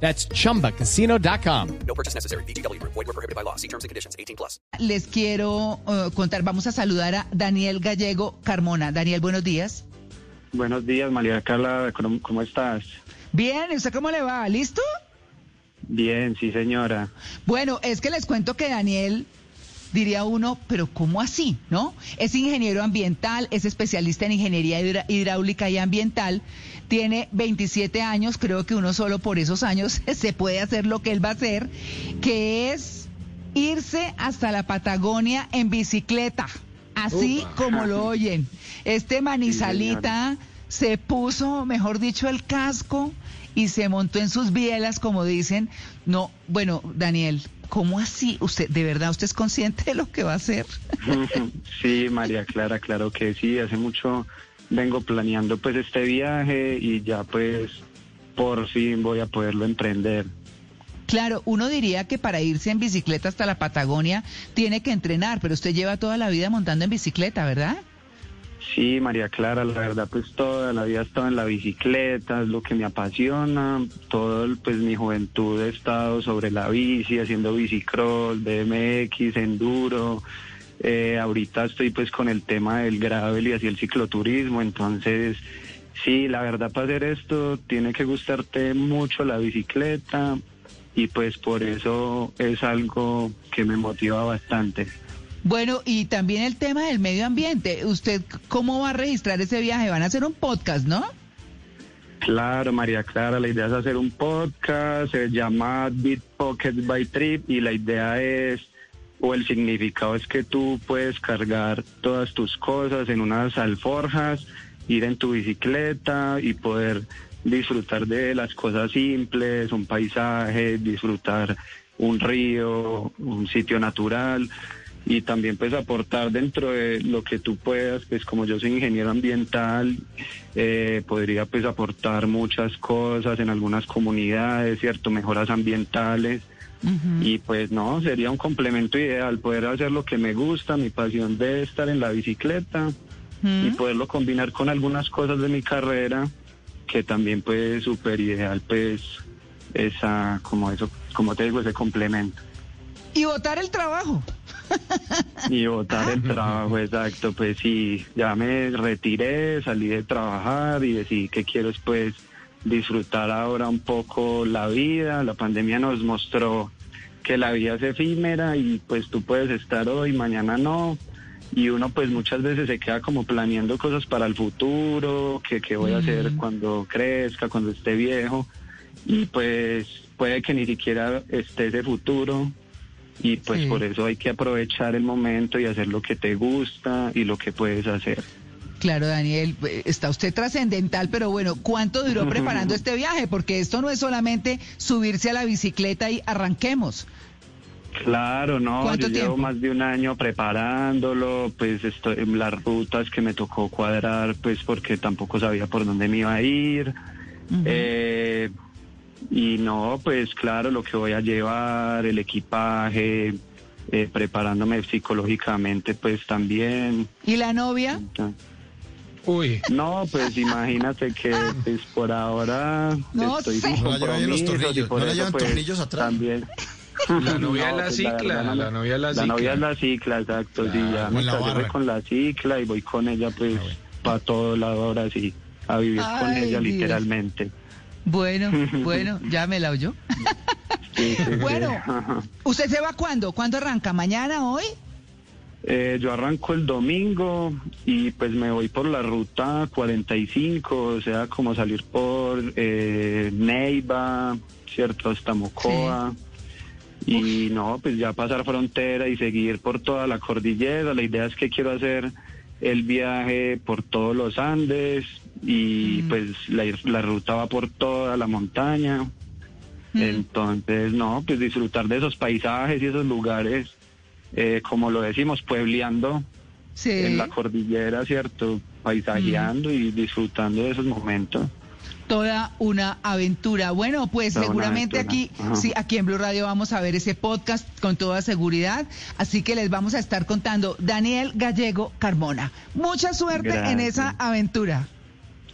That's chumbacasino.com. No purchase necessary. BGW. Void were prohibited by law. See terms and conditions. 18 plus. Les quiero eh, contar, vamos a saludar a Daniel Gallego Carmona. Daniel, buenos días. Buenos días, María Carla, ¿cómo, cómo estás? Bien, ¿y ¿usted cómo le va? ¿Listo? Bien, sí, señora. Bueno, es que les cuento que Daniel, diría uno, pero ¿cómo así? ¿No? Es ingeniero ambiental, es especialista en ingeniería hidráulica y ambiental, tiene 27 años, creo que uno solo por esos años se puede hacer lo que él va a hacer, que es irse hasta la Patagonia en bicicleta, así como lo oyen. Este manizalita se puso, mejor dicho, el casco y se montó en sus bielas, como dicen. No, bueno, Daniel, ¿cómo así? ¿Usted, de verdad, usted es consciente de lo que va a hacer? Sí, María Clara, claro que sí. Hace mucho vengo planeando pues este viaje y ya pues por fin voy a poderlo emprender. Claro, uno diría que para irse en bicicleta hasta la Patagonia tiene que entrenar, pero usted lleva toda la vida montando en bicicleta, ¿verdad? Sí, María Clara, la verdad pues toda la vida he estado en la bicicleta, es lo que me apasiona. Todo pues mi juventud he estado sobre la bici, haciendo bicicross, BMX, enduro. Eh, ahorita estoy pues con el tema del gravel y así el cicloturismo, entonces sí, la verdad para hacer esto tiene que gustarte mucho la bicicleta y pues por eso es algo que me motiva bastante. Bueno, y también el tema del medio ambiente. ¿Usted cómo va a registrar ese viaje? Van a hacer un podcast, ¿no? Claro, María Clara, la idea es hacer un podcast, se llama Beat Pocket by Trip y la idea es, o el significado es que tú puedes cargar todas tus cosas en unas alforjas, ir en tu bicicleta y poder disfrutar de las cosas simples, un paisaje, disfrutar un río, un sitio natural y también pues aportar dentro de lo que tú puedas, pues como yo soy ingeniero ambiental, eh, podría pues aportar muchas cosas en algunas comunidades, ¿cierto? Mejoras ambientales. Y pues no, sería un complemento ideal, poder hacer lo que me gusta, mi pasión de estar en la bicicleta y poderlo combinar con algunas cosas de mi carrera, que también pues súper ideal pues esa, como eso, como te digo, ese complemento. Y votar el trabajo. Y votar el trabajo, exacto, pues sí, ya me retiré, salí de trabajar y decidí que quiero es pues disfrutar ahora un poco la vida. La pandemia nos mostró que la vida es efímera y pues tú puedes estar hoy, mañana no. Y uno pues muchas veces se queda como planeando cosas para el futuro, que qué voy a hacer cuando crezca, cuando esté viejo. Y pues puede que ni siquiera esté ese futuro. Y pues Sí. por eso hay que aprovechar el momento y hacer lo que te gusta y lo que puedes hacer. Claro, Daniel, eh, está usted trascendental, pero bueno, ¿cuánto duró preparando este viaje? Porque esto no es solamente subirse a la bicicleta y arranquemos. Claro, no, ¿Cuánto yo llevo más de un año preparándolo, pues estoy en las rutas que me tocó cuadrar, pues porque tampoco sabía por dónde me iba a ir. Eh, y no, pues claro, lo que voy a llevar, el equipaje, eh, preparándome psicológicamente, pues también. ¿Y la novia? Uy, No, pues imagínate que pues por ahora No estoy sé. sin No la llevan los y tornillos, por no la eso, llevan pues, tornillos atrás. También. La novia es la pues, cicla, verdad, no me- la novia es la La novia cicla. es la cicla, exacto, sí, ya con me la casé con la cicla y voy con ella pues Ah, bueno. para todo lado ahora sí, a vivir con Ay, ella Dios. literalmente. Bueno, bueno, ya me la oyó. Bueno, ¿usted se va cuándo? ¿Cuándo arranca? ¿Mañana, hoy? Eh, yo arranco el domingo y pues me voy por la ruta 45, o sea, como salir por eh, Neiva, ¿cierto? Hasta Mocoa. Y no, pues ya pasar frontera y seguir por toda la cordillera. La idea es que quiero hacer el viaje por todos los Andes y pues la, la ruta va por toda la montaña. Entonces, no, pues disfrutar de esos paisajes y esos lugares eh, como lo decimos, puebleando Sí. en la cordillera, ¿cierto? Paisajeando y disfrutando de esos momentos. Toda una aventura. Bueno, pues Toda seguramente aquí. Ajá. sí, aquí en Blue Radio vamos a ver ese podcast con toda seguridad. Así que les vamos a estar contando. Daniel Gallego Carmona. Mucha suerte en esa aventura.